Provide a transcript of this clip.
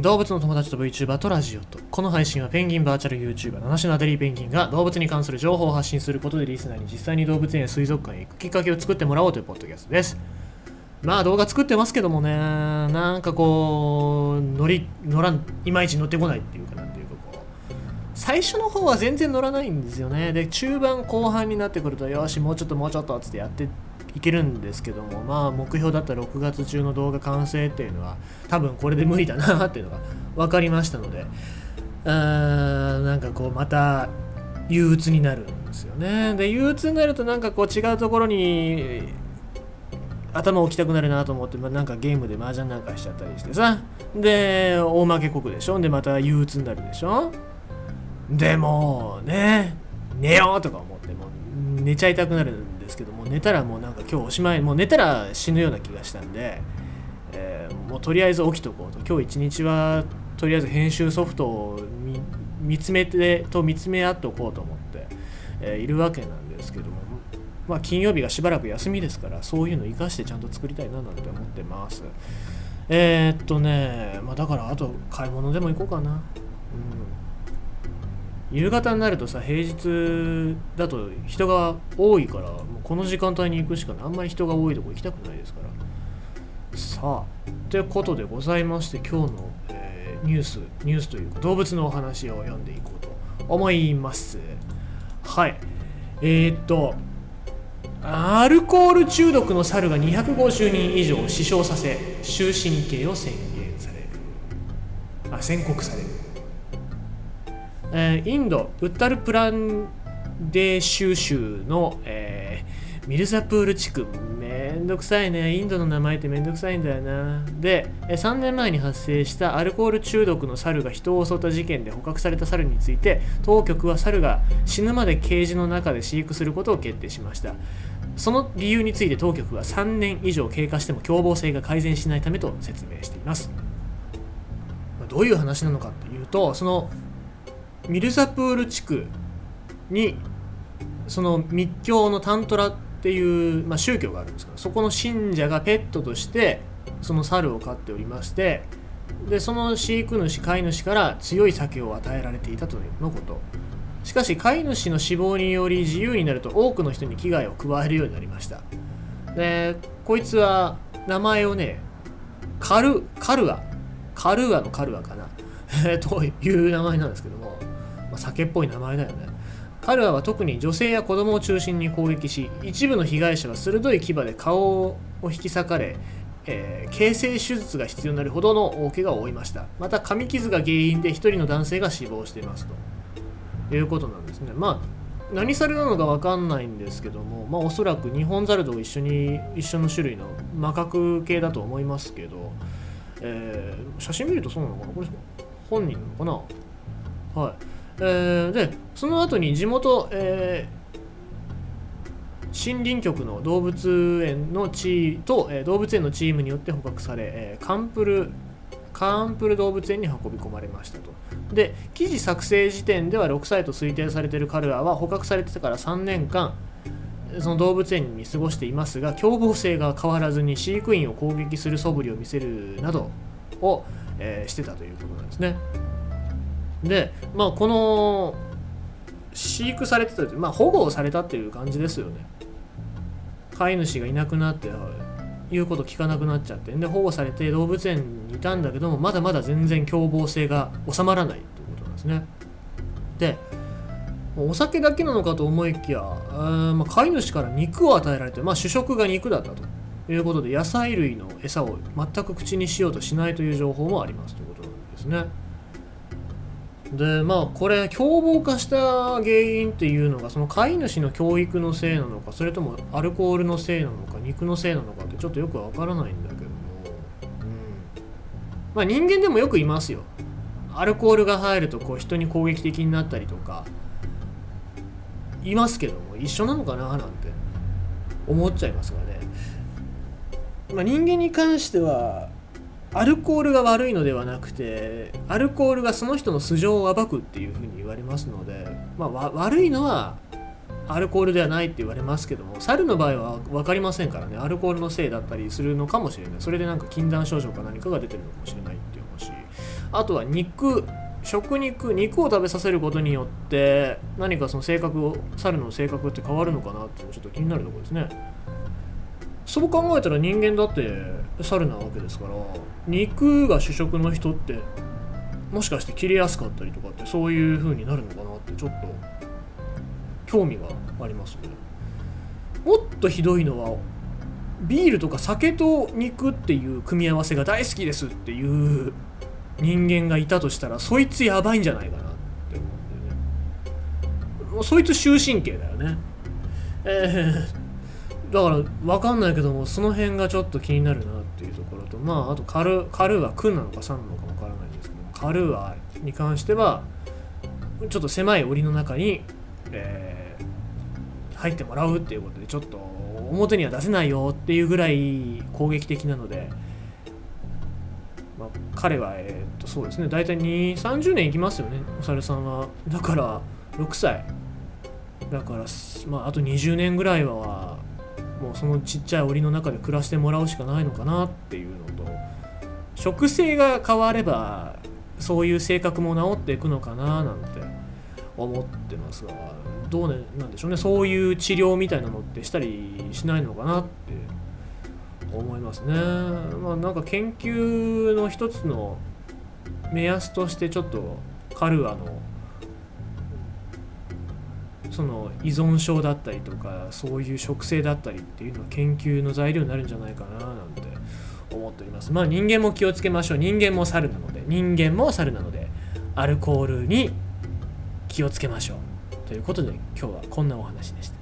動物の友達と VTuber とラジオとこの配信はペンギンバーチャル YouTuber 七種のアデリーペンギンが動物に関する情報を発信することでリスナーに実際に動物園や水族館へ行くきっかけを作ってもらおうというポッドキャストです。まあ動画作ってますけどもねなんかこう乗り乗らんいまいち乗ってこないっていうかなんて最初の方は全然乗らないんですよね。で中盤後半になってくるとよしもうちょっともうちょっとっつってやっていけるんですけどもまあ目標だった6月中の動画完成っていうのは多分これで無理だなっていうのが分かりましたのであーんなんかこうまた憂鬱になるんですよね。で憂鬱になるとなんかこう違うところに頭置きたくなるなと思って、まあ、なんかゲームで麻雀なんかしちゃったりしてさ。で大負け国でしょ。でまた憂鬱になるでしょ。でもね寝ようとか思っても寝ちゃいたくなるんですけども寝たらもうなんか今日おしまいもう寝たら死ぬような気がしたんで、えーもうとりあえず起きとこうと。今日一日はとりあえず編集ソフトを見つめてと見つめ合っておこうと思って、えーいるわけなんですけどもまあ金曜日がしばらく休みですからそういうの生かしてちゃんと作りたいななんて思ってます。えー、っとねまあだからあと買い物でも行こうかな。夕方になるとさ平日だと人が多いからもうこの時間帯に行くしかないあんまり人が多いとこ行きたくないですから。さあということでございまして今日の、えーニュースニュースというか動物のお話を読んでいこうと思います。はい。えー、っとアルコール中毒の猿が250人以上死傷させ終身刑を宣言される。あ宣告される。えインドウッタルプランデーシュ州の、えーミルザプール地区。めんどくさいね。インドの名前ってめんどくさいんだよな。で3年前に発生したアルコール中毒の猿が人を襲った事件で捕獲された猿について当局は猿が死ぬまでケージの中で飼育することを決定しました。その理由について当局は3年以上経過しても凶暴性が改善しないためと説明しています。どういう話なのかというとそのミルザプール地区にその密教のタントラっていう、まあ、宗教があるんですけどそこの信者がペットとしてその猿を飼っておりましてでその飼育主飼い主から強い酒を与えられていたとのこと。しかし飼い主の死亡により自由になると多くの人に危害を加えるようになりました。でこいつは名前をねカルカルア。カルアのカルアかな。という名前なんですけども、まあ、酒っぽい名前だよね。カルアは特に女性や子供を中心に攻撃し一部の被害者は鋭い牙で顔を引き裂かれ、えー形成手術が必要になるほどの大怪我を負いました。また噛み傷が原因で一人の男性が死亡していますと。いうことなんですね。まあ何猿なのか分かんないんですけども、まあ、おそらくニホンザルと一緒に一緒の種類のマカク系だと思いますけど、えー写真見るとそうなのかな？これ本人なのかな？はい。えーでその後に地元、えー森林局の動物園のチーと、えー動物園のチームによって捕獲され、えーカンプルカンプル動物園に運び込まれましたと。で記事作成時点では6歳と推定されているカルアは捕獲されてから3年間その動物園に過ごしていますが凶暴性が変わらずに飼育員を攻撃する素振りを見せるなどを、えーしてたということなんですね。でまあこの飼育されてたまあ保護をされたっていう感じですよね。飼い主がいなくなって言うこと聞かなくなっちゃってで保護されて動物園にいたんだけどもまだまだ全然凶暴性が収まらないということなんですね。でお酒だけなのかと思いきやあーまあ飼い主から肉を与えられて、まあ、主食が肉だったということで野菜類の餌を全く口にしようとしないという情報もありますということなんですね。でまあこれ凶暴化した原因っていうのがその飼い主の教育のせいなのかそれともアルコールのせいなのか肉のせいなのかってちょっとよくわからないんだけども、うん、まあ人間でもよくいますよ。アルコールが入るとこう人に攻撃的になったりとか。いますけども一緒なのかななんて。思っちゃいますがね、まあ、人間に関してはアルコールが悪いのではなくてアルコールがその人の素性を暴くっていうふうに言われますので、まあ、悪いのはアルコールではないって言われますけども猿の場合は分かりませんからねアルコールのせいだったりするのかもしれない。それでなんか禁断症状か何かが出てるのかもしれないっていう話あとは肉食肉肉を食べさせることによって何かその性格を猿の性格って変わるのかなってちょっと気になるところですね。そう考えたら人間だって猿なわけですから肉が主食の人ってもしかして切れやすかったりとかってそういう風になるのかなってちょっと興味がありますね。もっとひどいのはビールとか酒と肉っていう組み合わせが大好きですっていう人間がいたとしたらそいつやばいんじゃないかなって思うんだよね。そいつ終身刑だよね。えー、だから分かんないけどもその辺がちょっと気になるなっていうところとまああとカルカルーは君なのか3なのか分からないんですけどカルーアに関してはちょっと狭い檻の中に、えー、入ってもらうっていうことでちょっと表には出せないよっていうぐらい攻撃的なので、まあ、彼は、え、っとそうですね大体2 30年いきますよねお猿さんは。だから6歳。だから、まあ、あと20年ぐらいはもうそのちっちゃい檻の中で暮らしてもらうしかないのかなっていうのと食性が変わればそういう性格も治っていくのかななんて思ってますがどうねなんでしょうねそういう治療みたいなのってしたりしないのかなって思いますね。まあなんか研究の一つの目安としてちょっとカルアのその依存症だったりとかそういう植生だったりっていうのは研究の材料になるんじゃないかななんて思っております。まあ人間も気をつけましょう。人間も猿なので。人間も猿なのでアルコールに気をつけましょう。ということで今日はこんなお話でした。